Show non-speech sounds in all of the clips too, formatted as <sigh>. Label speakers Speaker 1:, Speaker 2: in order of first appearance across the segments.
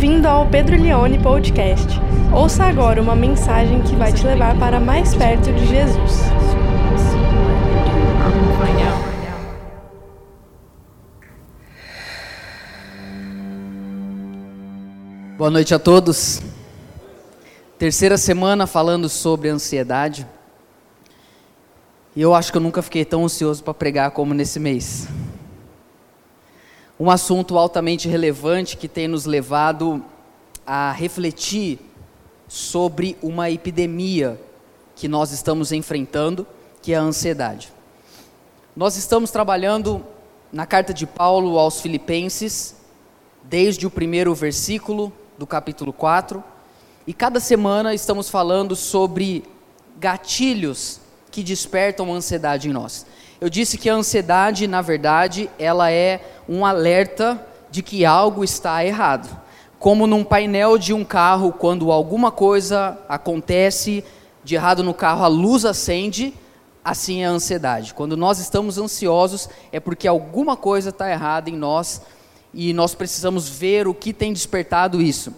Speaker 1: Bem-vindo ao Pedro Leone Podcast. Ouça agora uma mensagem que vai te levar para mais perto de Jesus.
Speaker 2: Boa noite a todos. Terceira semana falando sobre ansiedade. E eu acho que eu nunca fiquei tão ansioso para pregar como nesse mês um assunto altamente relevante que tem nos levado a refletir sobre uma epidemia que nós estamos enfrentando, que é a ansiedade. Nós estamos trabalhando na carta de Paulo aos Filipenses, desde o primeiro versículo do capítulo 4, e cada semana estamos falando sobre gatilhos que despertam ansiedade em nós. Eu disse que a ansiedade, na verdade, ela é um alerta de que algo está errado. Como num painel de um carro, quando alguma coisa acontece de errado no carro, a luz acende, assim é a ansiedade. Quando nós estamos ansiosos, é porque alguma coisa está errada em nós e nós precisamos ver o que tem despertado isso.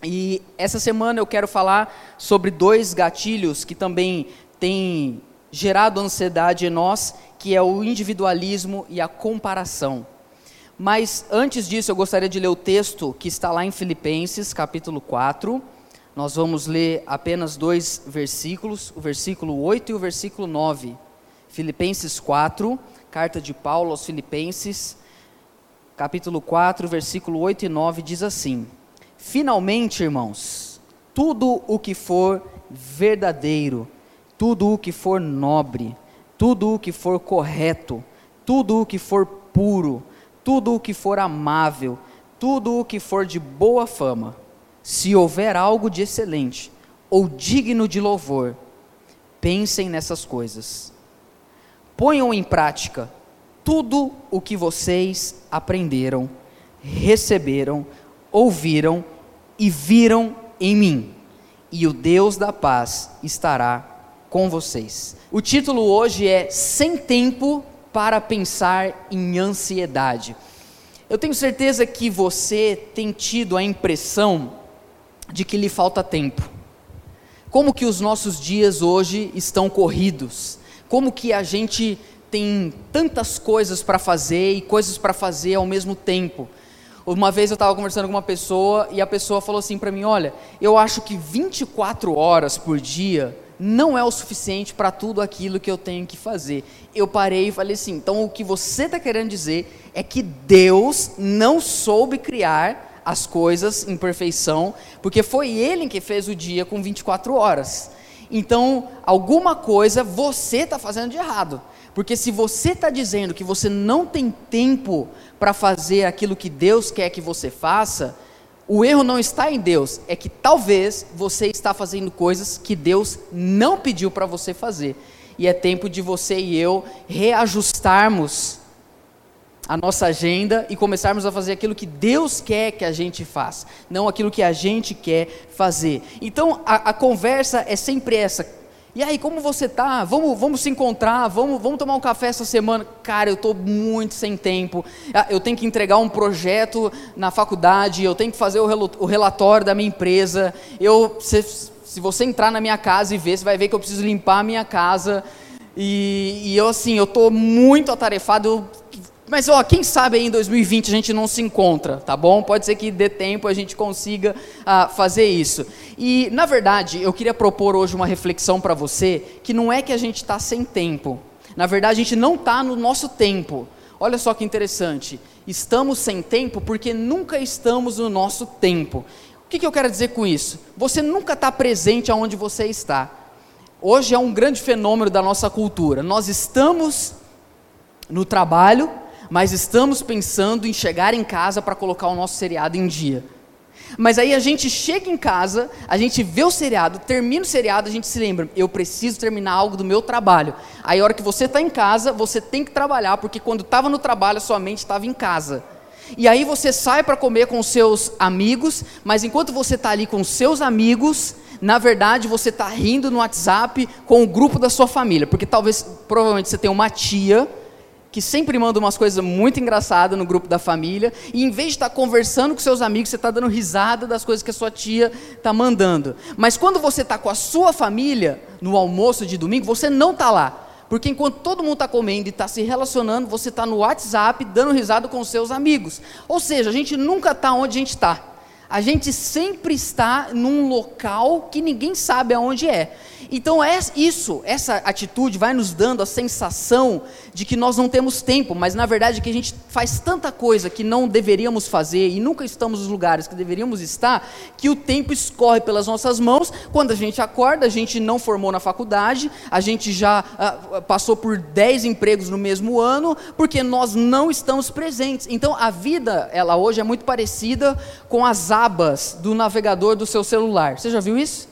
Speaker 2: E essa semana eu quero falar sobre dois gatilhos que também têm gerado ansiedade em nós que é o individualismo e a comparação. Mas antes disso, eu gostaria de ler o texto que está lá em Filipenses, capítulo 4. Nós vamos ler apenas dois versículos, o versículo 8 e o versículo 9. Filipenses 4, carta de Paulo aos Filipenses, capítulo 4, versículo 8 e 9 diz assim: Finalmente, irmãos, tudo o que for verdadeiro, tudo o que for nobre, tudo o que for correto, tudo o que for puro, tudo o que for amável, tudo o que for de boa fama, se houver algo de excelente ou digno de louvor, pensem nessas coisas. Ponham em prática tudo o que vocês aprenderam, receberam, ouviram e viram em mim, e o Deus da paz estará com vocês. O título hoje é Sem Tempo para Pensar em Ansiedade. Eu tenho certeza que você tem tido a impressão de que lhe falta tempo. Como que os nossos dias hoje estão corridos? Como que a gente tem tantas coisas para fazer e coisas para fazer ao mesmo tempo? Uma vez eu estava conversando com uma pessoa e a pessoa falou assim para mim: Olha, eu acho que 24 horas por dia não é o suficiente para tudo aquilo que eu tenho que fazer. Eu parei e falei assim: então o que você está querendo dizer é que Deus não soube criar as coisas em perfeição, porque foi Ele que fez o dia com 24 horas. Então, alguma coisa você está fazendo de errado. Porque se você está dizendo que você não tem tempo para fazer aquilo que Deus quer que você faça, o erro não está em Deus, é que talvez você está fazendo coisas que Deus não pediu para você fazer. E é tempo de você e eu reajustarmos a nossa agenda e começarmos a fazer aquilo que Deus quer que a gente faça, não aquilo que a gente quer fazer. Então a, a conversa é sempre essa: e aí, como você tá? Vamos, vamos se encontrar, vamos, vamos tomar um café essa semana. Cara, eu estou muito sem tempo. Ah, eu tenho que entregar um projeto na faculdade, eu tenho que fazer o relatório da minha empresa. Eu, se, se você entrar na minha casa e ver, você vai ver que eu preciso limpar a minha casa. E, e eu assim, eu estou muito atarefado. Eu mas ó, quem sabe aí em 2020 a gente não se encontra, tá bom? Pode ser que dê tempo a gente consiga uh, fazer isso. E na verdade eu queria propor hoje uma reflexão para você que não é que a gente está sem tempo. Na verdade a gente não está no nosso tempo. Olha só que interessante. Estamos sem tempo porque nunca estamos no nosso tempo. O que, que eu quero dizer com isso? Você nunca está presente aonde você está. Hoje é um grande fenômeno da nossa cultura. Nós estamos no trabalho, mas estamos pensando em chegar em casa para colocar o nosso seriado em dia. Mas aí a gente chega em casa, a gente vê o seriado, termina o seriado, a gente se lembra, eu preciso terminar algo do meu trabalho. Aí a hora que você está em casa, você tem que trabalhar, porque quando estava no trabalho, a sua mente estava em casa. E aí você sai para comer com seus amigos, mas enquanto você está ali com seus amigos, na verdade você está rindo no WhatsApp com o grupo da sua família, porque talvez, provavelmente você tem uma tia que sempre manda umas coisas muito engraçadas no grupo da família, e em vez de estar tá conversando com seus amigos, você está dando risada das coisas que a sua tia está mandando. Mas quando você está com a sua família, no almoço de domingo, você não está lá. Porque enquanto todo mundo está comendo e está se relacionando, você está no WhatsApp dando risada com seus amigos. Ou seja, a gente nunca está onde a gente está. A gente sempre está num local que ninguém sabe aonde é. Então é isso, essa atitude vai nos dando a sensação de que nós não temos tempo, mas na verdade que a gente faz tanta coisa que não deveríamos fazer e nunca estamos nos lugares que deveríamos estar, que o tempo escorre pelas nossas mãos. Quando a gente acorda, a gente não formou na faculdade, a gente já ah, passou por 10 empregos no mesmo ano, porque nós não estamos presentes. Então a vida, ela hoje é muito parecida com as abas do navegador do seu celular. Você já viu isso?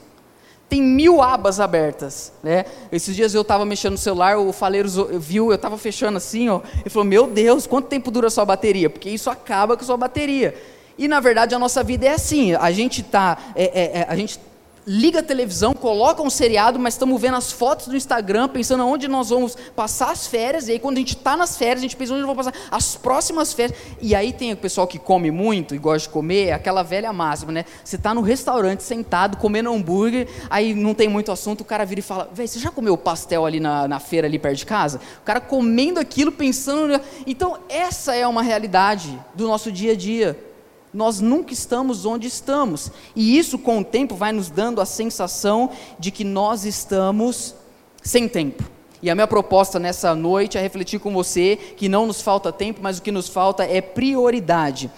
Speaker 2: Tem mil abas abertas, né? Esses dias eu estava mexendo no celular, o faleiro viu, eu estava fechando assim, ó, ele falou, meu Deus, quanto tempo dura a sua bateria? Porque isso acaba com a sua bateria. E na verdade a nossa vida é assim, a gente tá, é, é, é, a gente liga a televisão, coloca um seriado, mas estamos vendo as fotos do Instagram, pensando onde nós vamos passar as férias, e aí quando a gente está nas férias, a gente pensa onde vamos passar as próximas férias. E aí tem o pessoal que come muito e gosta de comer, aquela velha máxima, né? Você está no restaurante sentado, comendo hambúrguer, aí não tem muito assunto, o cara vira e fala, velho, você já comeu pastel ali na, na feira, ali perto de casa? O cara comendo aquilo, pensando... Então, essa é uma realidade do nosso dia a dia nós nunca estamos onde estamos. E isso, com o tempo, vai nos dando a sensação de que nós estamos sem tempo. E a minha proposta nessa noite é refletir com você que não nos falta tempo, mas o que nos falta é prioridade.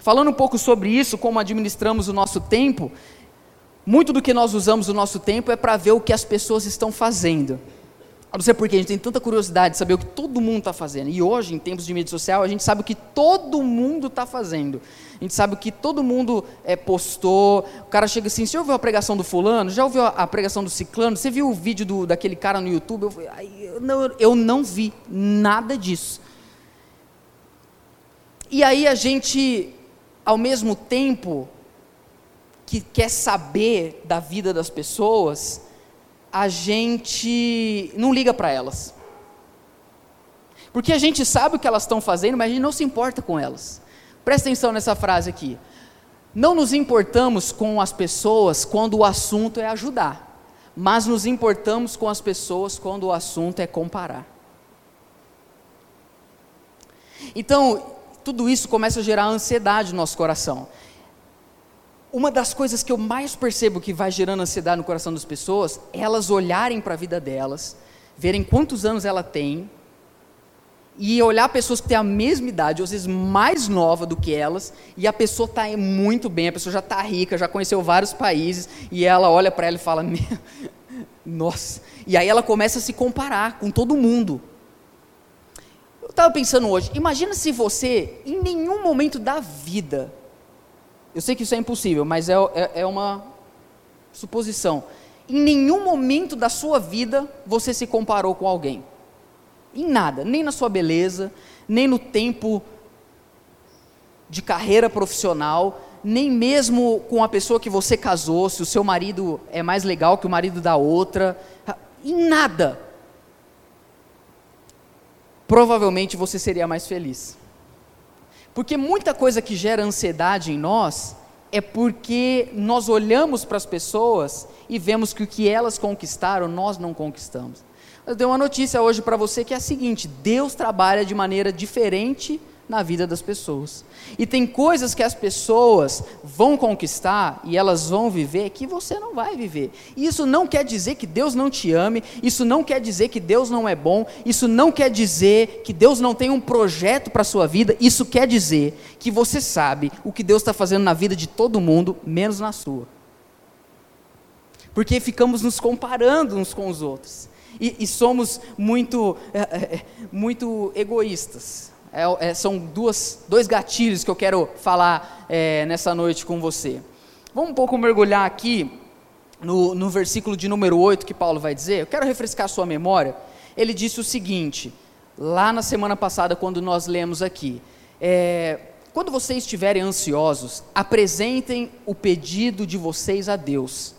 Speaker 2: Falando um pouco sobre isso, como administramos o nosso tempo, muito do que nós usamos o nosso tempo é para ver o que as pessoas estão fazendo. Eu não sei porquê, a gente tem tanta curiosidade de saber o que todo mundo está fazendo. E hoje, em tempos de mídia social, a gente sabe o que todo mundo está fazendo. A gente sabe o que todo mundo é, postou. O cara chega assim: você ouviu a pregação do fulano? Já ouviu a pregação do ciclano? Você viu o vídeo do, daquele cara no YouTube? Eu, eu, não, eu não vi nada disso. E aí a gente, ao mesmo tempo que quer saber da vida das pessoas, a gente não liga para elas. Porque a gente sabe o que elas estão fazendo, mas a gente não se importa com elas. Presta atenção nessa frase aqui. Não nos importamos com as pessoas quando o assunto é ajudar, mas nos importamos com as pessoas quando o assunto é comparar. Então, tudo isso começa a gerar ansiedade no nosso coração uma das coisas que eu mais percebo que vai gerando ansiedade no coração das pessoas é elas olharem para a vida delas, verem quantos anos ela tem, e olhar pessoas que têm a mesma idade, ou às vezes mais nova do que elas, e a pessoa está muito bem, a pessoa já está rica, já conheceu vários países, e ela olha para ela e fala: <laughs> Nossa. E aí ela começa a se comparar com todo mundo. Eu estava pensando hoje, imagina se você, em nenhum momento da vida, eu sei que isso é impossível, mas é, é, é uma suposição. Em nenhum momento da sua vida você se comparou com alguém. Em nada, nem na sua beleza, nem no tempo de carreira profissional, nem mesmo com a pessoa que você casou, se o seu marido é mais legal que o marido da outra, em nada. Provavelmente você seria mais feliz. Porque muita coisa que gera ansiedade em nós é porque nós olhamos para as pessoas e vemos que o que elas conquistaram, nós não conquistamos. Eu tenho uma notícia hoje para você que é a seguinte: Deus trabalha de maneira diferente na vida das pessoas. E tem coisas que as pessoas vão conquistar e elas vão viver que você não vai viver. E isso não quer dizer que Deus não te ame, isso não quer dizer que Deus não é bom, isso não quer dizer que Deus não tem um projeto para a sua vida, isso quer dizer que você sabe o que Deus está fazendo na vida de todo mundo, menos na sua. Porque ficamos nos comparando uns com os outros. E, e somos muito, é, <laughs> é, muito egoístas é, é, são duas, dois gatilhos que eu quero falar é, nessa noite com você. Vamos um pouco mergulhar aqui no, no versículo de número 8 que Paulo vai dizer. Eu quero refrescar sua memória. Ele disse o seguinte, lá na semana passada, quando nós lemos aqui: é, quando vocês estiverem ansiosos, apresentem o pedido de vocês a Deus.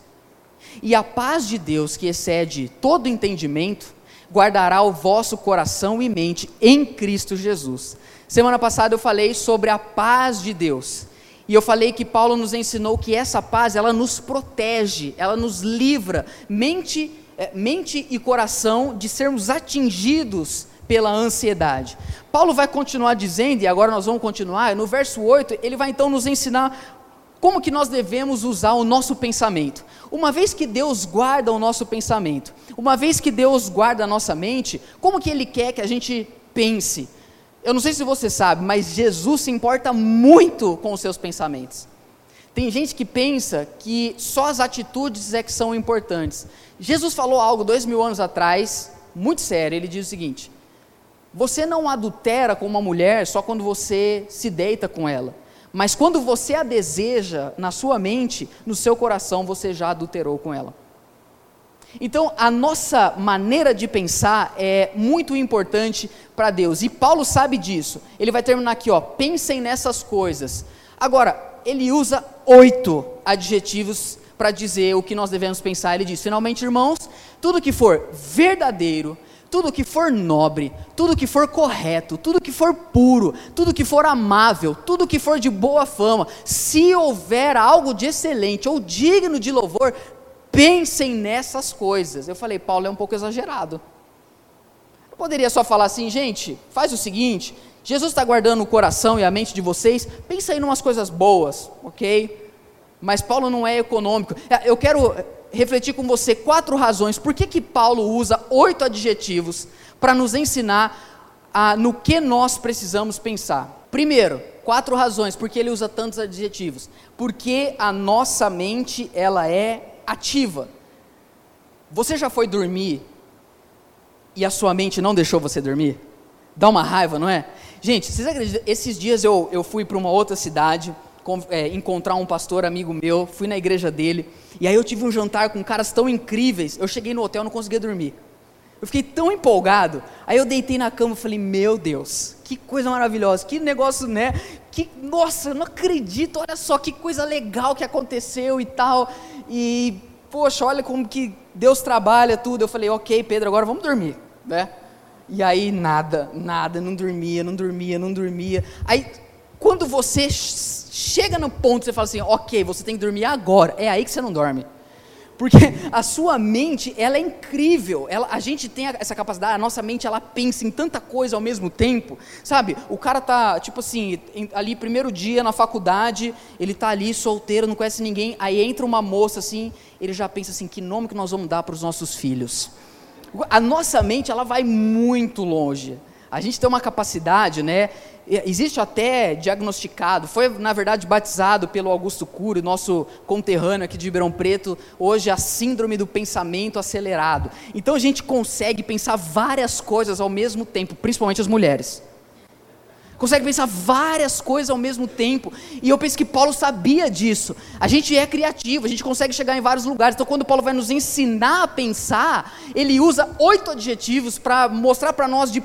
Speaker 2: E a paz de Deus, que excede todo entendimento, guardará o vosso coração e mente em Cristo Jesus. Semana passada eu falei sobre a paz de Deus. E eu falei que Paulo nos ensinou que essa paz, ela nos protege, ela nos livra, mente, é, mente e coração de sermos atingidos pela ansiedade. Paulo vai continuar dizendo, e agora nós vamos continuar, no verso 8, ele vai então nos ensinar como que nós devemos usar o nosso pensamento. Uma vez que Deus guarda o nosso pensamento, uma vez que Deus guarda a nossa mente, como que Ele quer que a gente pense? Eu não sei se você sabe, mas Jesus se importa muito com os seus pensamentos. Tem gente que pensa que só as atitudes é que são importantes. Jesus falou algo dois mil anos atrás, muito sério. Ele diz o seguinte: Você não adultera com uma mulher só quando você se deita com ela. Mas quando você a deseja na sua mente, no seu coração, você já adulterou com ela. Então, a nossa maneira de pensar é muito importante para Deus. E Paulo sabe disso. Ele vai terminar aqui, ó. Pensem nessas coisas. Agora, ele usa oito adjetivos para dizer o que nós devemos pensar. Ele diz: finalmente, irmãos, tudo que for verdadeiro, tudo que for nobre, tudo que for correto, tudo que for puro, tudo que for amável, tudo que for de boa fama, se houver algo de excelente ou digno de louvor, pensem nessas coisas. Eu falei, Paulo é um pouco exagerado. Eu poderia só falar assim, gente, faz o seguinte: Jesus está guardando o coração e a mente de vocês, pensa aí em umas coisas boas, ok? Mas Paulo não é econômico. É, eu quero refletir com você quatro razões por que, que Paulo usa oito adjetivos para nos ensinar a, no que nós precisamos pensar. Primeiro, quatro razões por que ele usa tantos adjetivos. Porque a nossa mente ela é ativa. Você já foi dormir e a sua mente não deixou você dormir? Dá uma raiva, não é? Gente, vocês acreditam? Esses dias eu, eu fui para uma outra cidade é, encontrar um pastor amigo meu, fui na igreja dele, e aí eu tive um jantar com caras tão incríveis, eu cheguei no hotel e não conseguia dormir. Eu fiquei tão empolgado, aí eu deitei na cama e falei, meu Deus, que coisa maravilhosa, que negócio, né? Que, nossa, eu não acredito, olha só que coisa legal que aconteceu e tal. E, poxa, olha como que Deus trabalha tudo. Eu falei, ok, Pedro, agora vamos dormir, né? E aí nada, nada, não dormia, não dormia, não dormia. Aí, quando você chega no ponto você fala assim, ok, você tem que dormir agora, é aí que você não dorme. Porque a sua mente, ela é incrível. Ela, a gente tem essa capacidade, a nossa mente, ela pensa em tanta coisa ao mesmo tempo. Sabe? O cara tá, tipo assim, ali primeiro dia na faculdade, ele tá ali solteiro, não conhece ninguém, aí entra uma moça assim, ele já pensa assim, que nome que nós vamos dar para os nossos filhos? A nossa mente, ela vai muito longe. A gente tem uma capacidade, né? Existe até diagnosticado, foi na verdade batizado pelo Augusto Cury, nosso conterrâneo aqui de Ribeirão Preto, hoje a síndrome do pensamento acelerado. Então a gente consegue pensar várias coisas ao mesmo tempo, principalmente as mulheres. Consegue pensar várias coisas ao mesmo tempo. E eu penso que Paulo sabia disso. A gente é criativo, a gente consegue chegar em vários lugares. Então, quando Paulo vai nos ensinar a pensar, ele usa oito adjetivos para mostrar para nós de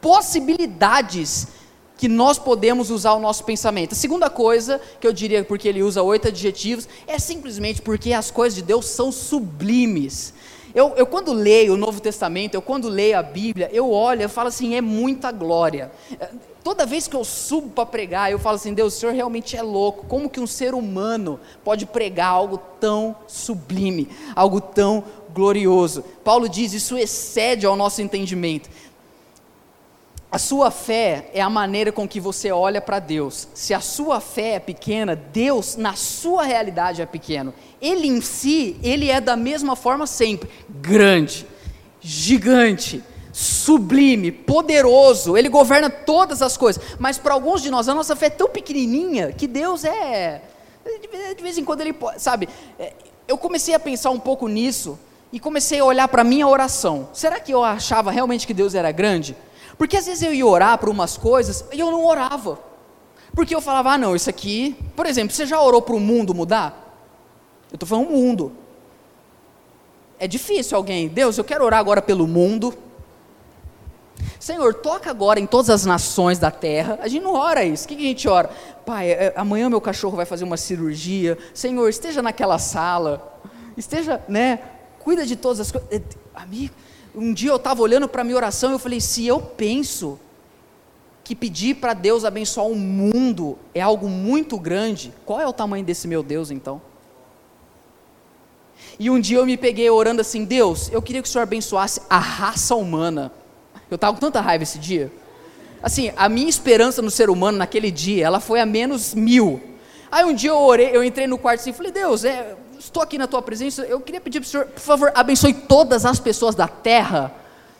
Speaker 2: possibilidades que nós podemos usar o nosso pensamento. A segunda coisa que eu diria porque ele usa oito adjetivos é simplesmente porque as coisas de Deus são sublimes. Eu, eu, quando leio o Novo Testamento, eu quando leio a Bíblia, eu olho e falo assim, é muita glória. Toda vez que eu subo para pregar, eu falo assim, Deus, o Senhor realmente é louco. Como que um ser humano pode pregar algo tão sublime, algo tão glorioso? Paulo diz, isso excede ao nosso entendimento. A sua fé é a maneira com que você olha para Deus. Se a sua fé é pequena, Deus na sua realidade é pequeno. Ele em si, ele é da mesma forma sempre, grande, gigante, sublime, poderoso. Ele governa todas as coisas. Mas para alguns de nós, a nossa fé é tão pequenininha que Deus é de vez em quando ele pode, sabe? É, eu comecei a pensar um pouco nisso e comecei a olhar para minha oração. Será que eu achava realmente que Deus era grande? Porque às vezes eu ia orar para umas coisas e eu não orava. Porque eu falava, ah não, isso aqui, por exemplo, você já orou para o mundo mudar? Eu estou falando mundo. É difícil alguém, Deus, eu quero orar agora pelo mundo. Senhor, toca agora em todas as nações da terra. A gente não ora isso. O que a gente ora? Pai, é, amanhã meu cachorro vai fazer uma cirurgia. Senhor, esteja naquela sala. Esteja, né? Cuida de todas as coisas. Amigo, um dia eu estava olhando para a minha oração e eu falei: se eu penso que pedir para Deus abençoar o mundo é algo muito grande, qual é o tamanho desse meu Deus então? E um dia eu me peguei orando assim: Deus, eu queria que o Senhor abençoasse a raça humana. Eu estava com tanta raiva esse dia. Assim, a minha esperança no ser humano naquele dia, ela foi a menos mil. Aí um dia eu orei, eu entrei no quarto assim e falei: Deus, é, estou aqui na tua presença, eu queria pedir para o Senhor, por favor, abençoe todas as pessoas da terra.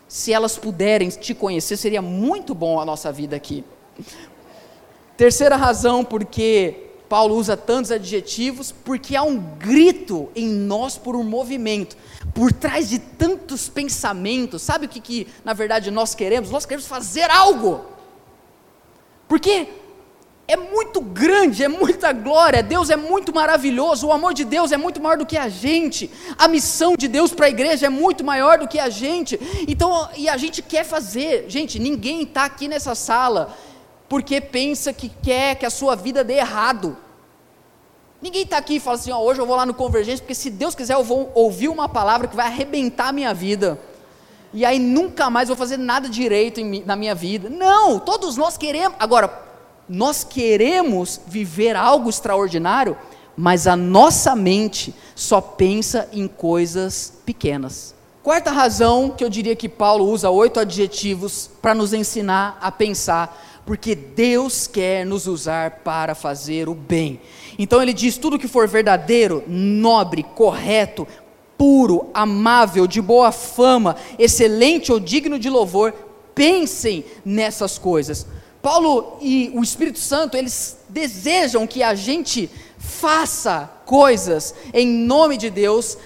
Speaker 2: Se elas puderem te conhecer, seria muito bom a nossa vida aqui. Terceira razão porque Paulo usa tantos adjetivos, porque há um grito em nós por um movimento. Por trás de tantos pensamentos, sabe o que, que na verdade nós queremos? Nós queremos fazer algo. Porque é muito grande, é muita glória, Deus é muito maravilhoso, o amor de Deus é muito maior do que a gente, a missão de Deus para a igreja é muito maior do que a gente, então, e a gente quer fazer, gente, ninguém está aqui nessa sala porque pensa que quer que a sua vida dê errado, ninguém está aqui e fala assim, ó, hoje eu vou lá no Convergência, porque se Deus quiser eu vou ouvir uma palavra que vai arrebentar a minha vida, e aí nunca mais vou fazer nada direito na minha vida, não, todos nós queremos, agora, nós queremos viver algo extraordinário, mas a nossa mente só pensa em coisas pequenas. Quarta razão que eu diria que Paulo usa oito adjetivos para nos ensinar a pensar, porque Deus quer nos usar para fazer o bem. Então ele diz: tudo que for verdadeiro, nobre, correto, puro, amável, de boa fama, excelente ou digno de louvor, pensem nessas coisas. Paulo e o Espírito Santo, eles desejam que a gente faça coisas em nome de Deus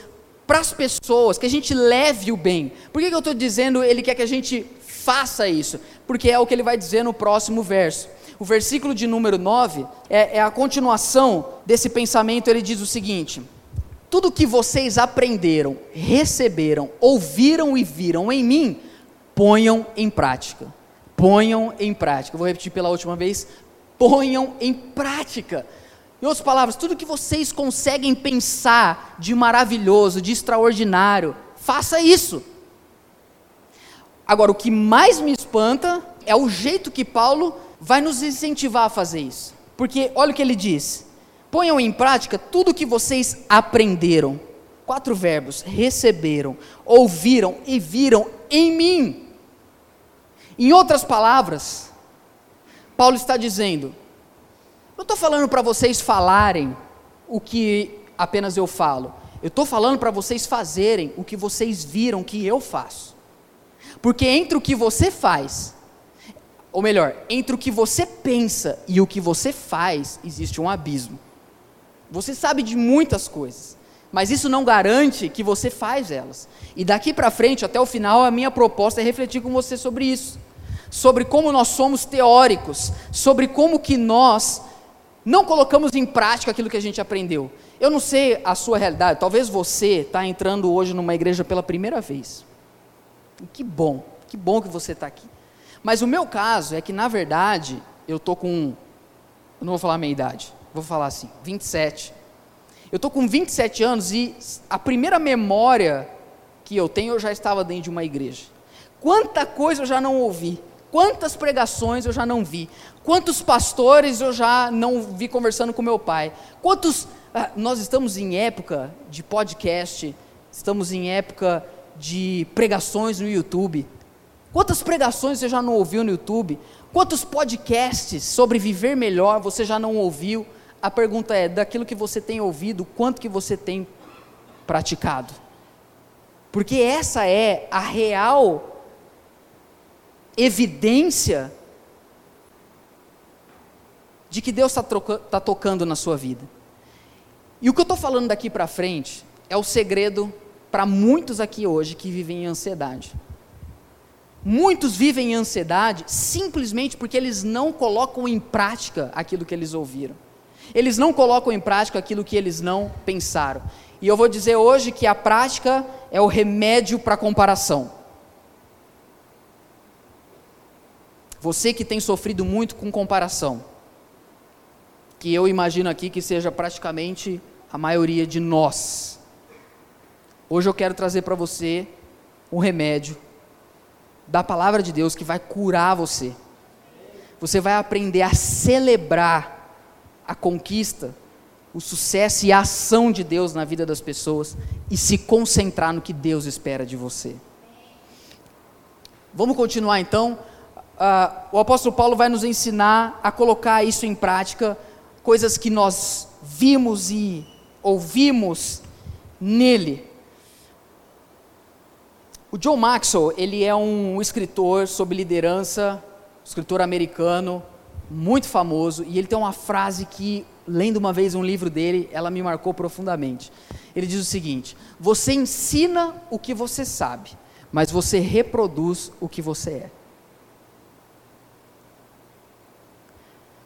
Speaker 2: para as pessoas, que a gente leve o bem. Por que, que eu estou dizendo ele quer que a gente faça isso? Porque é o que ele vai dizer no próximo verso. O versículo de número 9 é, é a continuação desse pensamento. Ele diz o seguinte: Tudo que vocês aprenderam, receberam, ouviram e viram em mim, ponham em prática ponham em prática. Vou repetir pela última vez: ponham em prática. Em outras palavras, tudo que vocês conseguem pensar de maravilhoso, de extraordinário, faça isso. Agora, o que mais me espanta é o jeito que Paulo vai nos incentivar a fazer isso. Porque olha o que ele diz: ponham em prática tudo o que vocês aprenderam. Quatro verbos: receberam, ouviram e viram em mim. Em outras palavras, Paulo está dizendo: não estou falando para vocês falarem o que apenas eu falo, eu estou falando para vocês fazerem o que vocês viram que eu faço. Porque entre o que você faz, ou melhor, entre o que você pensa e o que você faz, existe um abismo. Você sabe de muitas coisas, mas isso não garante que você faz elas. E daqui para frente, até o final, a minha proposta é refletir com você sobre isso sobre como nós somos teóricos, sobre como que nós não colocamos em prática aquilo que a gente aprendeu. Eu não sei a sua realidade, talvez você está entrando hoje numa igreja pela primeira vez. Que bom, que bom que você está aqui. Mas o meu caso é que, na verdade, eu estou com. Eu não vou falar a minha idade, vou falar assim, 27. Eu estou com 27 anos e a primeira memória que eu tenho, eu já estava dentro de uma igreja. Quanta coisa eu já não ouvi. Quantas pregações eu já não vi? Quantos pastores eu já não vi conversando com meu pai? Quantos. Ah, nós estamos em época de podcast, estamos em época de pregações no YouTube. Quantas pregações você já não ouviu no YouTube? Quantos podcasts sobre viver melhor você já não ouviu? A pergunta é: daquilo que você tem ouvido, quanto que você tem praticado? Porque essa é a real evidência de que Deus está tá tocando na sua vida. E o que eu estou falando daqui para frente é o segredo para muitos aqui hoje que vivem em ansiedade. Muitos vivem em ansiedade simplesmente porque eles não colocam em prática aquilo que eles ouviram. Eles não colocam em prática aquilo que eles não pensaram. E eu vou dizer hoje que a prática é o remédio para a comparação. Você que tem sofrido muito com comparação, que eu imagino aqui que seja praticamente a maioria de nós. Hoje eu quero trazer para você um remédio da palavra de Deus que vai curar você. Você vai aprender a celebrar a conquista, o sucesso e a ação de Deus na vida das pessoas e se concentrar no que Deus espera de você. Vamos continuar então. Uh, o apóstolo Paulo vai nos ensinar a colocar isso em prática, coisas que nós vimos e ouvimos nele. O John Maxwell, ele é um escritor sobre liderança, escritor americano, muito famoso, e ele tem uma frase que, lendo uma vez um livro dele, ela me marcou profundamente. Ele diz o seguinte: Você ensina o que você sabe, mas você reproduz o que você é.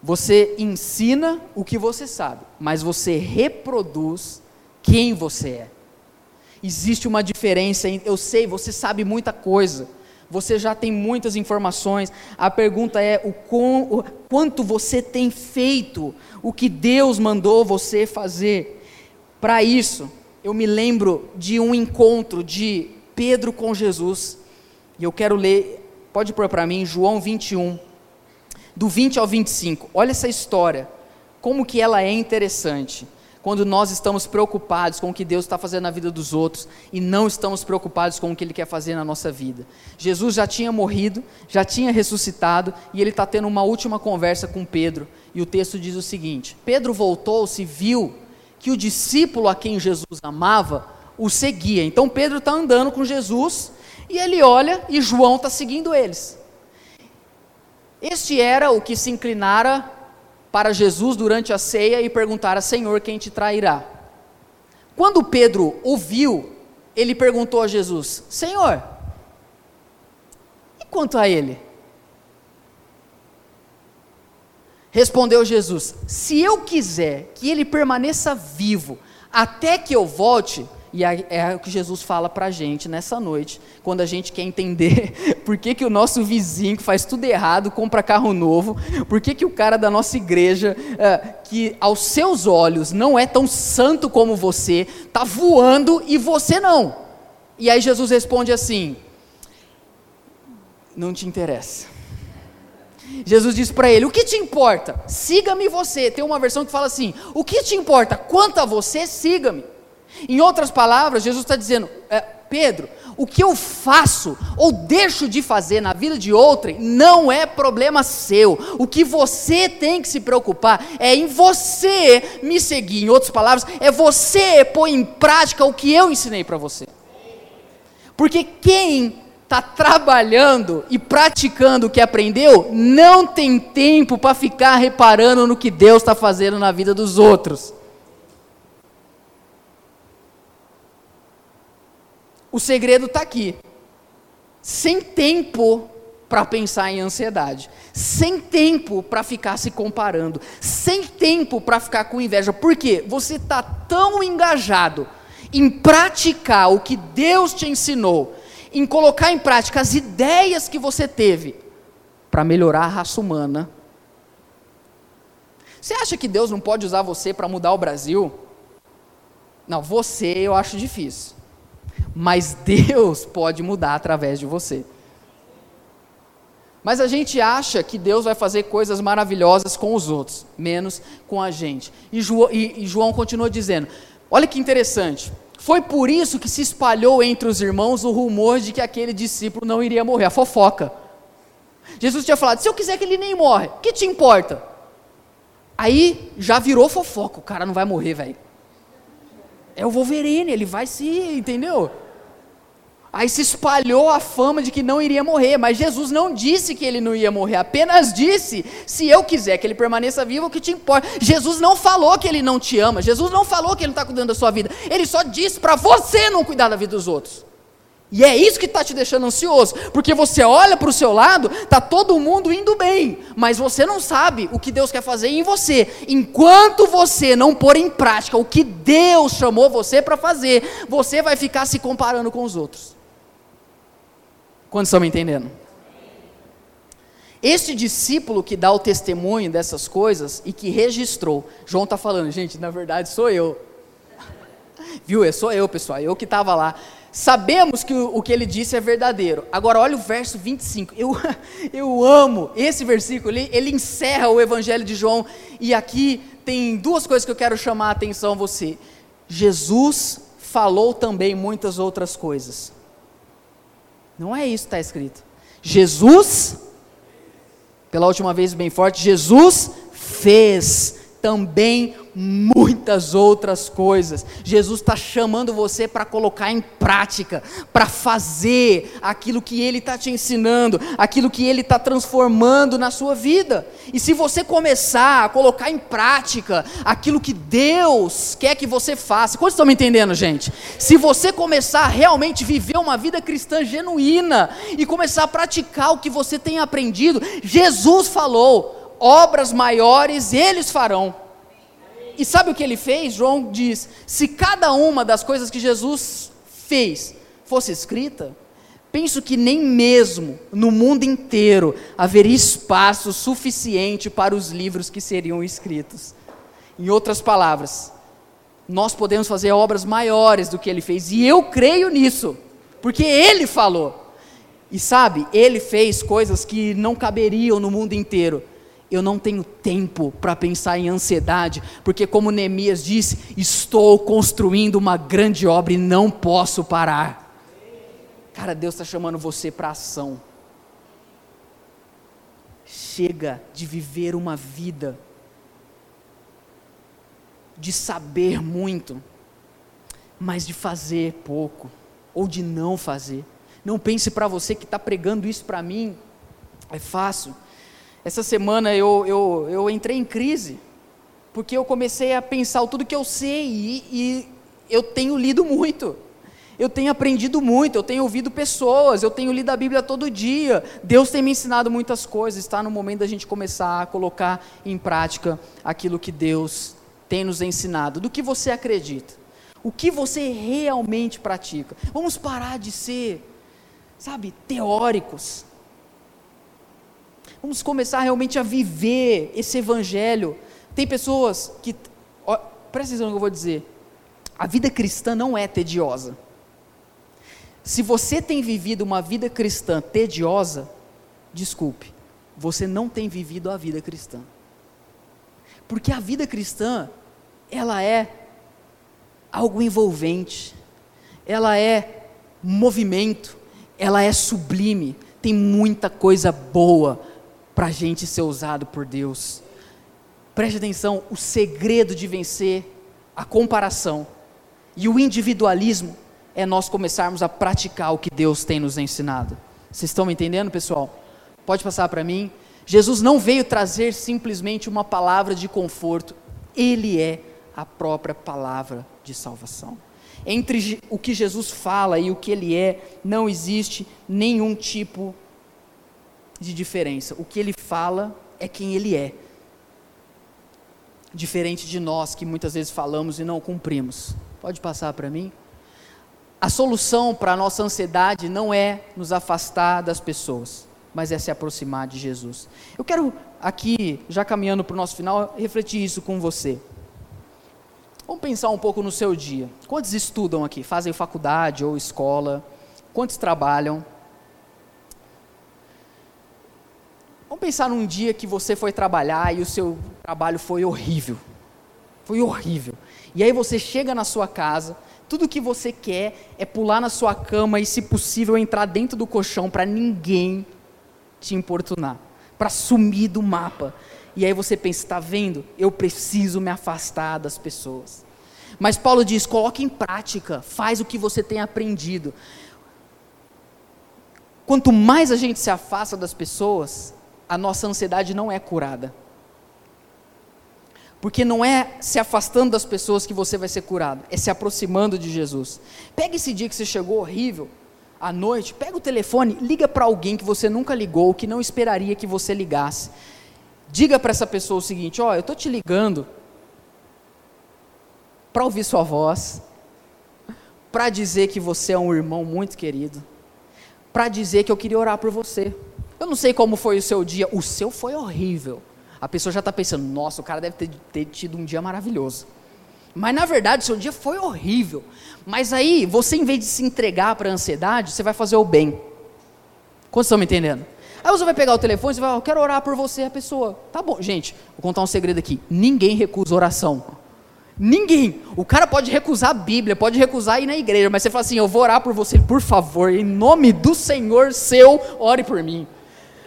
Speaker 2: Você ensina o que você sabe, mas você reproduz quem você é. Existe uma diferença, eu sei, você sabe muita coisa, você já tem muitas informações. A pergunta é o, com, o quanto você tem feito o que Deus mandou você fazer. Para isso, eu me lembro de um encontro de Pedro com Jesus, e eu quero ler, pode pôr para mim, João 21, do 20 ao 25. Olha essa história, como que ela é interessante quando nós estamos preocupados com o que Deus está fazendo na vida dos outros e não estamos preocupados com o que Ele quer fazer na nossa vida. Jesus já tinha morrido, já tinha ressuscitado e ele está tendo uma última conversa com Pedro. E o texto diz o seguinte: Pedro voltou-se e viu que o discípulo a quem Jesus amava o seguia. Então Pedro está andando com Jesus e ele olha e João está seguindo eles. Este era o que se inclinara para Jesus durante a ceia e perguntara: Senhor, quem te trairá? Quando Pedro ouviu, ele perguntou a Jesus: Senhor, e quanto a ele? Respondeu Jesus: Se eu quiser que ele permaneça vivo até que eu volte, e é o que Jesus fala para a gente nessa noite, quando a gente quer entender <laughs> por que, que o nosso vizinho que faz tudo errado compra carro novo, por que, que o cara da nossa igreja, é, que aos seus olhos não é tão santo como você, está voando e você não. E aí Jesus responde assim: Não te interessa. Jesus diz para ele: O que te importa? Siga-me você. Tem uma versão que fala assim: O que te importa? Quanto a você, siga-me. Em outras palavras, Jesus está dizendo: é, Pedro, o que eu faço ou deixo de fazer na vida de outrem não é problema seu. O que você tem que se preocupar é em você me seguir. Em outras palavras, é você pôr em prática o que eu ensinei para você. Porque quem está trabalhando e praticando o que aprendeu não tem tempo para ficar reparando no que Deus está fazendo na vida dos outros. O segredo está aqui. Sem tempo para pensar em ansiedade, sem tempo para ficar se comparando, sem tempo para ficar com inveja. Por quê? Você está tão engajado em praticar o que Deus te ensinou, em colocar em prática as ideias que você teve para melhorar a raça humana. Você acha que Deus não pode usar você para mudar o Brasil? Não, você eu acho difícil mas Deus pode mudar através de você. Mas a gente acha que Deus vai fazer coisas maravilhosas com os outros, menos com a gente. E João, e, e João continua dizendo: olha que interessante. Foi por isso que se espalhou entre os irmãos o rumor de que aquele discípulo não iria morrer, a fofoca. Jesus tinha falado: se eu quiser que ele nem morre, que te importa? Aí já virou fofoca, o cara não vai morrer, velho. É o Wolverine, ele vai se, entendeu? Aí se espalhou a fama de que não iria morrer, mas Jesus não disse que ele não ia morrer, apenas disse: se eu quiser que ele permaneça vivo, o que te importa? Jesus não falou que ele não te ama, Jesus não falou que ele não está cuidando da sua vida, ele só disse para você não cuidar da vida dos outros. E é isso que está te deixando ansioso, porque você olha para o seu lado, está todo mundo indo bem, mas você não sabe o que Deus quer fazer em você. Enquanto você não pôr em prática o que Deus chamou você para fazer, você vai ficar se comparando com os outros. Quantos estão me entendendo? Este discípulo que dá o testemunho dessas coisas e que registrou, João está falando, gente, na verdade sou eu. <laughs> Viu? É sou eu, pessoal, eu que estava lá. Sabemos que o, o, que ele disse é verdadeiro. Agora, olha o verso 25. Eu, <laughs> eu amo esse versículo. Ele, ele encerra o Evangelho de João. E aqui tem duas coisas que eu quero chamar a atenção a você. Jesus falou também muitas outras coisas. Não é isso que está escrito. Jesus, pela última vez bem forte, Jesus fez também muitas outras coisas. Jesus está chamando você para colocar em prática, para fazer aquilo que Ele está te ensinando, aquilo que Ele está transformando na sua vida. E se você começar a colocar em prática aquilo que Deus quer que você faça, quantos estão me entendendo, gente? Se você começar a realmente viver uma vida cristã genuína e começar a praticar o que você tem aprendido, Jesus falou: obras maiores eles farão e sabe o que ele fez? João diz: se cada uma das coisas que Jesus fez fosse escrita, penso que nem mesmo no mundo inteiro haveria espaço suficiente para os livros que seriam escritos. Em outras palavras, nós podemos fazer obras maiores do que ele fez, e eu creio nisso, porque ele falou. E sabe, ele fez coisas que não caberiam no mundo inteiro eu não tenho tempo para pensar em ansiedade, porque, como Neemias disse, estou construindo uma grande obra e não posso parar. Cara, Deus está chamando você para ação. Chega de viver uma vida de saber muito, mas de fazer pouco, ou de não fazer. Não pense para você que está pregando isso para mim, é fácil. Essa semana eu, eu, eu entrei em crise, porque eu comecei a pensar tudo que eu sei e, e eu tenho lido muito. Eu tenho aprendido muito, eu tenho ouvido pessoas, eu tenho lido a Bíblia todo dia. Deus tem me ensinado muitas coisas. Está no momento da gente começar a colocar em prática aquilo que Deus tem nos ensinado. Do que você acredita? O que você realmente pratica? Vamos parar de ser, sabe, teóricos. Vamos começar realmente a viver esse evangelho. Tem pessoas que, ó, presta atenção no que eu vou dizer. A vida cristã não é tediosa. Se você tem vivido uma vida cristã tediosa, desculpe, você não tem vivido a vida cristã. Porque a vida cristã, ela é algo envolvente, ela é movimento, ela é sublime, tem muita coisa boa para a gente ser usado por Deus. Preste atenção: o segredo de vencer a comparação e o individualismo é nós começarmos a praticar o que Deus tem nos ensinado. Vocês estão me entendendo, pessoal? Pode passar para mim. Jesus não veio trazer simplesmente uma palavra de conforto, ele é a própria palavra de salvação. Entre o que Jesus fala e o que ele é, não existe nenhum tipo de de diferença. O que ele fala é quem ele é. Diferente de nós que muitas vezes falamos e não cumprimos. Pode passar para mim? A solução para a nossa ansiedade não é nos afastar das pessoas, mas é se aproximar de Jesus. Eu quero aqui, já caminhando para o nosso final, refletir isso com você. Vamos pensar um pouco no seu dia. Quantos estudam aqui? Fazem faculdade ou escola? Quantos trabalham? Vamos pensar num dia que você foi trabalhar e o seu trabalho foi horrível. Foi horrível. E aí você chega na sua casa, tudo que você quer é pular na sua cama e, se possível, entrar dentro do colchão para ninguém te importunar, para sumir do mapa. E aí você pensa, está vendo? Eu preciso me afastar das pessoas. Mas Paulo diz: coloque em prática, faz o que você tem aprendido. Quanto mais a gente se afasta das pessoas, a nossa ansiedade não é curada. Porque não é se afastando das pessoas que você vai ser curado, é se aproximando de Jesus. Pega esse dia que você chegou horrível, à noite, pega o telefone, liga para alguém que você nunca ligou, que não esperaria que você ligasse. Diga para essa pessoa o seguinte: Ó, oh, eu estou te ligando para ouvir sua voz, para dizer que você é um irmão muito querido, para dizer que eu queria orar por você. Eu não sei como foi o seu dia, o seu foi horrível. A pessoa já está pensando, nossa, o cara deve ter, ter, tido um dia maravilhoso. Mas na verdade, seu dia foi horrível. Mas aí, você em vez de se entregar para a ansiedade, você vai fazer o bem. Quantos estão me entendendo? Aí você vai pegar o telefone e vai, eu quero orar por você, a pessoa. Tá bom, gente, vou contar um segredo aqui. Ninguém recusa oração. Ninguém. O cara pode recusar a Bíblia, pode recusar ir na igreja, mas você fala assim: eu vou orar por você, por favor, em nome do Senhor seu, ore por mim.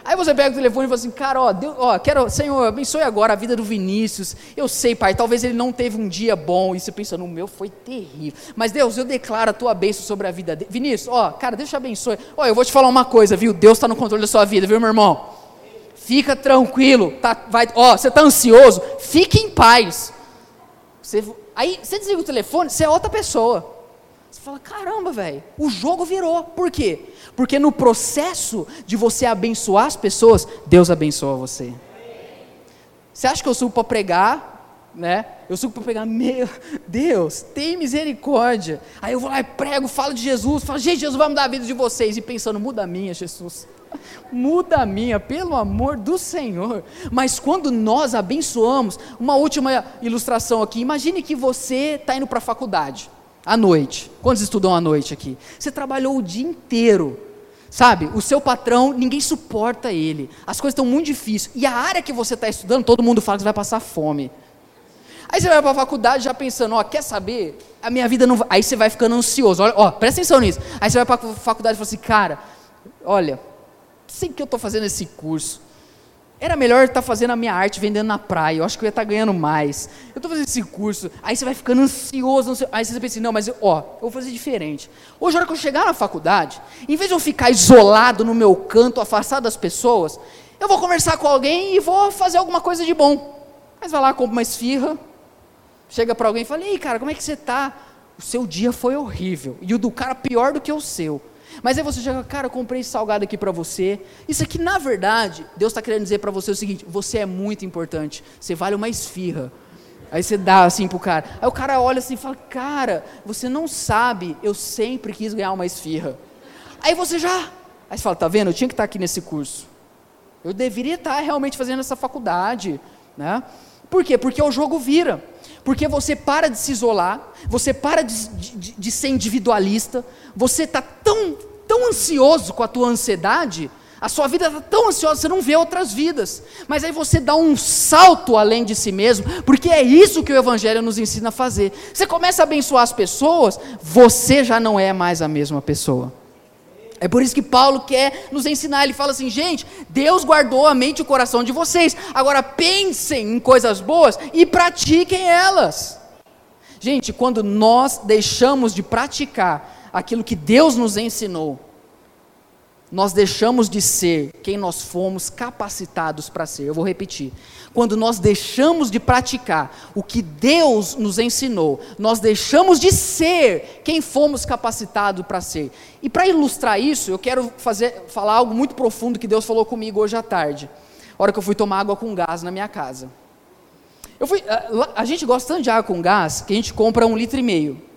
Speaker 2: Aí você pega o telefone e fala assim, cara, ó, Deus, ó, quero, Senhor, abençoe agora a vida do Vinícius. Eu sei, pai, talvez ele não teve um dia bom. E você pensa, no meu foi terrível. Mas Deus, eu declaro a tua bênção sobre a vida dele. Vinícius, ó, cara, Deus te abençoe. Ó, eu vou te falar uma coisa, viu? Deus está no controle da sua vida, viu, meu irmão? Fica tranquilo, tá, vai, ó, você está ansioso? Fique em paz. Você, aí você desliga o telefone, você é outra pessoa. Você fala, caramba, velho, o jogo virou. Por quê? Porque no processo de você abençoar as pessoas, Deus abençoa você. Você acha que eu subo para pregar, né? Eu subo para pregar, meu Deus, tem misericórdia. Aí eu vou lá e prego, falo de Jesus, falo, gente, Jesus vai mudar a vida de vocês. E pensando, muda a minha, Jesus. Muda a minha, pelo amor do Senhor. Mas quando nós abençoamos, uma última ilustração aqui. Imagine que você está indo para a faculdade à noite. Quantos estudam à noite aqui? Você trabalhou o dia inteiro. Sabe, o seu patrão, ninguém suporta ele. As coisas estão muito difíceis. E a área que você está estudando, todo mundo fala que você vai passar fome. Aí você vai para a faculdade já pensando, ó, quer saber? A minha vida não vai. Aí você vai ficando ansioso. Olha, ó, presta atenção nisso. Aí você vai para a faculdade e fala assim, cara, olha, sei que eu estou fazendo esse curso. Era melhor estar tá fazendo a minha arte vendendo na praia. Eu acho que eu ia estar tá ganhando mais. Eu estou fazendo esse curso. Aí você vai ficando ansioso. ansioso. Aí você pensa assim, não, mas eu, ó, eu vou fazer diferente. Hoje, na hora que eu chegar na faculdade, em vez de eu ficar isolado no meu canto, afastado das pessoas, eu vou conversar com alguém e vou fazer alguma coisa de bom. Mas vai lá, compra uma esfirra, chega para alguém e fala, ei, cara, como é que você está? O seu dia foi horrível. E o do cara pior do que o seu. Mas aí você chega, cara, eu comprei esse salgado aqui para você. Isso aqui, na verdade, Deus está querendo dizer para você o seguinte: você é muito importante. Você vale uma esfirra. Aí você dá assim pro cara. Aí o cara olha assim e fala: Cara, você não sabe, eu sempre quis ganhar uma esfirra. Aí você já. Aí você fala: Tá vendo? Eu tinha que estar tá aqui nesse curso. Eu deveria estar tá realmente fazendo essa faculdade. Né? Por quê? Porque o jogo vira. Porque você para de se isolar, você para de, de, de ser individualista, você está tão, tão ansioso com a tua ansiedade, a sua vida está tão ansiosa, você não vê outras vidas. Mas aí você dá um salto além de si mesmo, porque é isso que o Evangelho nos ensina a fazer. Você começa a abençoar as pessoas, você já não é mais a mesma pessoa. É por isso que Paulo quer nos ensinar. Ele fala assim: gente, Deus guardou a mente e o coração de vocês. Agora pensem em coisas boas e pratiquem elas. Gente, quando nós deixamos de praticar aquilo que Deus nos ensinou, nós deixamos de ser quem nós fomos capacitados para ser. Eu vou repetir. Quando nós deixamos de praticar o que Deus nos ensinou, nós deixamos de ser quem fomos capacitados para ser. E para ilustrar isso, eu quero fazer, falar algo muito profundo que Deus falou comigo hoje à tarde, hora que eu fui tomar água com gás na minha casa. Eu fui, a, a gente gosta tanto de água com gás que a gente compra um litro e meio.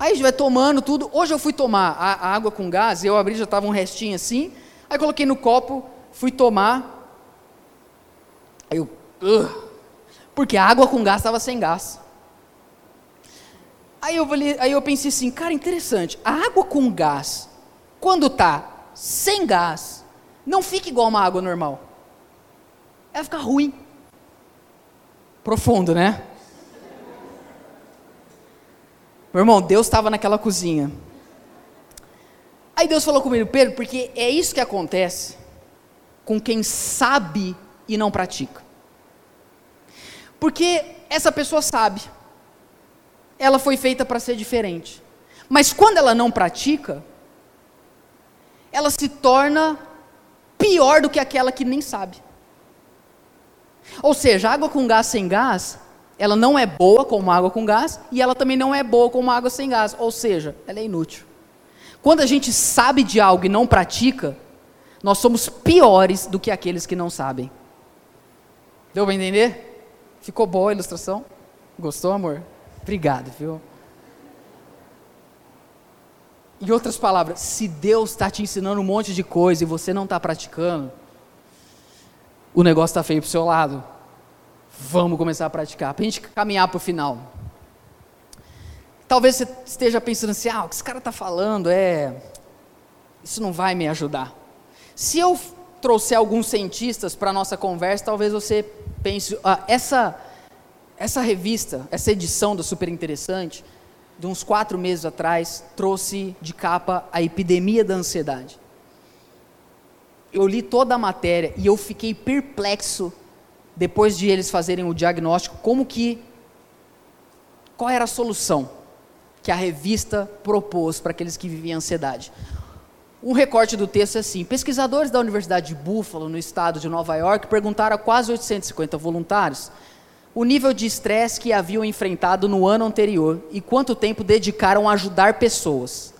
Speaker 2: Aí a gente vai tomando tudo. Hoje eu fui tomar a, a água com gás, eu abri, já estava um restinho assim. Aí coloquei no copo, fui tomar. Aí eu. Uh, porque a água com gás estava sem gás. Aí eu, falei, aí eu pensei assim, cara, interessante. A água com gás, quando está sem gás, não fica igual uma água normal. Ela fica ruim. Profundo, né? Meu irmão, Deus estava naquela cozinha. Aí Deus falou comigo, Pedro, porque é isso que acontece com quem sabe e não pratica. Porque essa pessoa sabe, ela foi feita para ser diferente. Mas quando ela não pratica, ela se torna pior do que aquela que nem sabe. Ou seja, água com gás sem gás ela não é boa como água com gás e ela também não é boa como água sem gás, ou seja, ela é inútil. Quando a gente sabe de algo e não pratica, nós somos piores do que aqueles que não sabem. Deu para entender? Ficou boa a ilustração? Gostou, amor? Obrigado, viu? Em outras palavras, se Deus está te ensinando um monte de coisa e você não está praticando, o negócio está feio para o seu lado. Vamos começar a praticar, para a gente caminhar para o final. Talvez você esteja pensando assim: ah, o que esse cara está falando é. Isso não vai me ajudar. Se eu trouxer alguns cientistas para a nossa conversa, talvez você pense: ah, essa, essa revista, essa edição do Super Interessante, de uns quatro meses atrás, trouxe de capa a epidemia da ansiedade. Eu li toda a matéria e eu fiquei perplexo depois de eles fazerem o diagnóstico, como que qual era a solução que a revista propôs para aqueles que viviam ansiedade. Um recorte do texto é assim: pesquisadores da Universidade de Buffalo, no estado de Nova York, perguntaram a quase 850 voluntários o nível de estresse que haviam enfrentado no ano anterior e quanto tempo dedicaram a ajudar pessoas.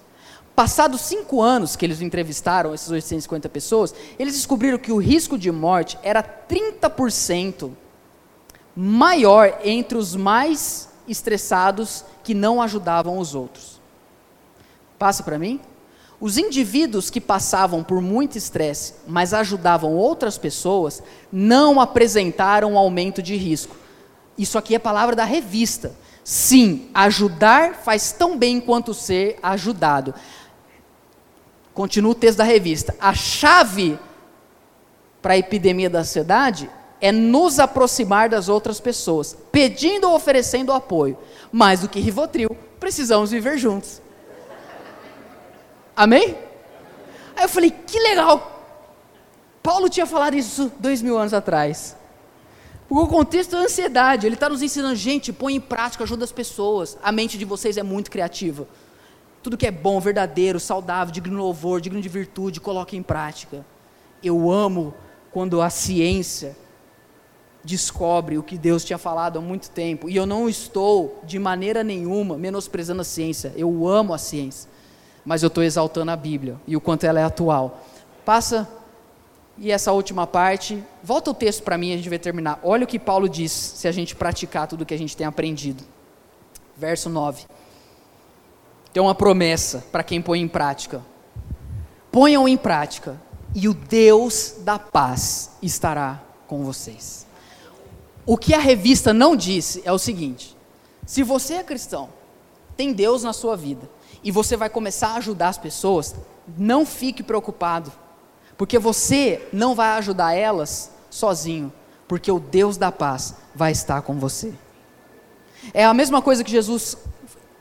Speaker 2: Passados cinco anos que eles entrevistaram, essas 850 pessoas, eles descobriram que o risco de morte era 30% maior entre os mais estressados que não ajudavam os outros. Passa para mim? Os indivíduos que passavam por muito estresse, mas ajudavam outras pessoas, não apresentaram aumento de risco. Isso aqui é palavra da revista. Sim, ajudar faz tão bem quanto ser ajudado. Continua o texto da revista. A chave para a epidemia da ansiedade é nos aproximar das outras pessoas, pedindo ou oferecendo apoio. Mais do que Rivotril, precisamos viver juntos. Amém? Aí eu falei, que legal. Paulo tinha falado isso dois mil anos atrás. O contexto é ansiedade. Ele está nos ensinando, gente, põe em prática, ajuda as pessoas. A mente de vocês é muito criativa. Tudo que é bom, verdadeiro, saudável, digno de louvor, digno de virtude, coloque em prática. Eu amo quando a ciência descobre o que Deus tinha falado há muito tempo. E eu não estou, de maneira nenhuma, menosprezando a ciência. Eu amo a ciência. Mas eu estou exaltando a Bíblia e o quanto ela é atual. Passa. E essa última parte, volta o texto para mim, a gente vai terminar. Olha o que Paulo diz se a gente praticar tudo o que a gente tem aprendido. Verso 9. Tem uma promessa para quem põe em prática. Ponham em prática, e o Deus da paz estará com vocês. O que a revista não disse é o seguinte: se você é cristão, tem Deus na sua vida, e você vai começar a ajudar as pessoas, não fique preocupado, porque você não vai ajudar elas sozinho, porque o Deus da paz vai estar com você. É a mesma coisa que Jesus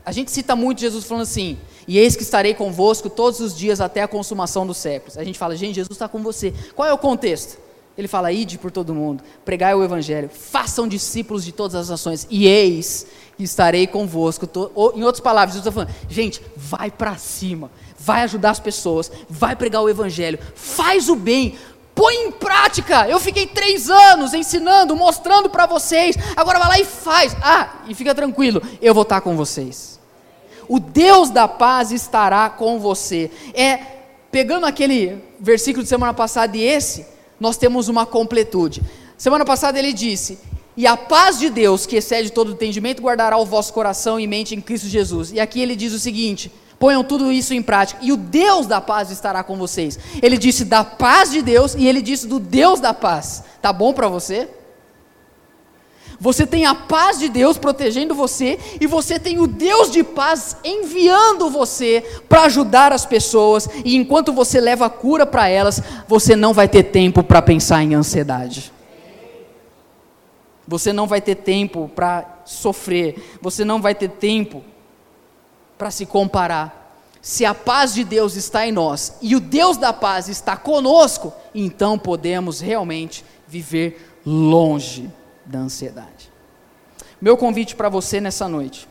Speaker 2: a gente cita muito Jesus falando assim: e eis que estarei convosco todos os dias até a consumação dos séculos. A gente fala, gente, Jesus está com você. Qual é o contexto? Ele fala: ide por todo mundo, pregai o evangelho, façam discípulos de todas as nações, e eis que estarei convosco. Ou, em outras palavras, Jesus está falando: gente, vai para cima, vai ajudar as pessoas, vai pregar o evangelho, faz o bem, põe em prática. Eu fiquei três anos ensinando, mostrando para vocês. Agora vai lá e faz. Ah, e fica tranquilo, eu vou estar com vocês o Deus da paz estará com você. É, pegando aquele versículo de semana passada e esse, nós temos uma completude. Semana passada ele disse: E a paz de Deus, que excede todo entendimento, guardará o vosso coração e mente em Cristo Jesus. E aqui ele diz o seguinte: Ponham tudo isso em prática, e o Deus da paz estará com vocês. Ele disse da paz de Deus e ele disse do Deus da paz. Tá bom para você? Você tem a paz de Deus protegendo você e você tem o Deus de paz enviando você para ajudar as pessoas. E enquanto você leva a cura para elas, você não vai ter tempo para pensar em ansiedade. Você não vai ter tempo para sofrer. Você não vai ter tempo para se comparar. Se a paz de Deus está em nós e o Deus da paz está conosco, então podemos realmente viver longe da ansiedade. Meu convite para você nessa noite.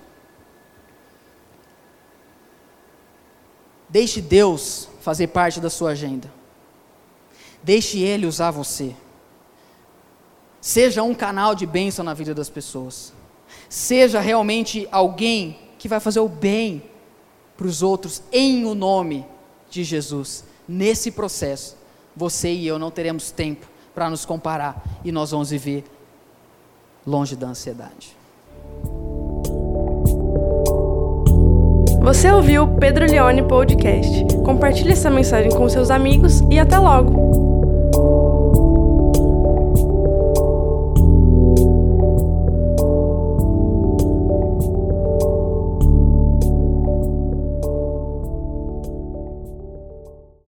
Speaker 2: Deixe Deus fazer parte da sua agenda. Deixe Ele usar você. Seja um canal de bênção na vida das pessoas. Seja realmente alguém que vai fazer o bem para os outros em o nome de Jesus. Nesse processo, você e eu não teremos tempo para nos comparar e nós vamos viver longe da ansiedade.
Speaker 1: Você ouviu o Pedro Leone Podcast. Compartilhe essa mensagem com seus amigos e até logo!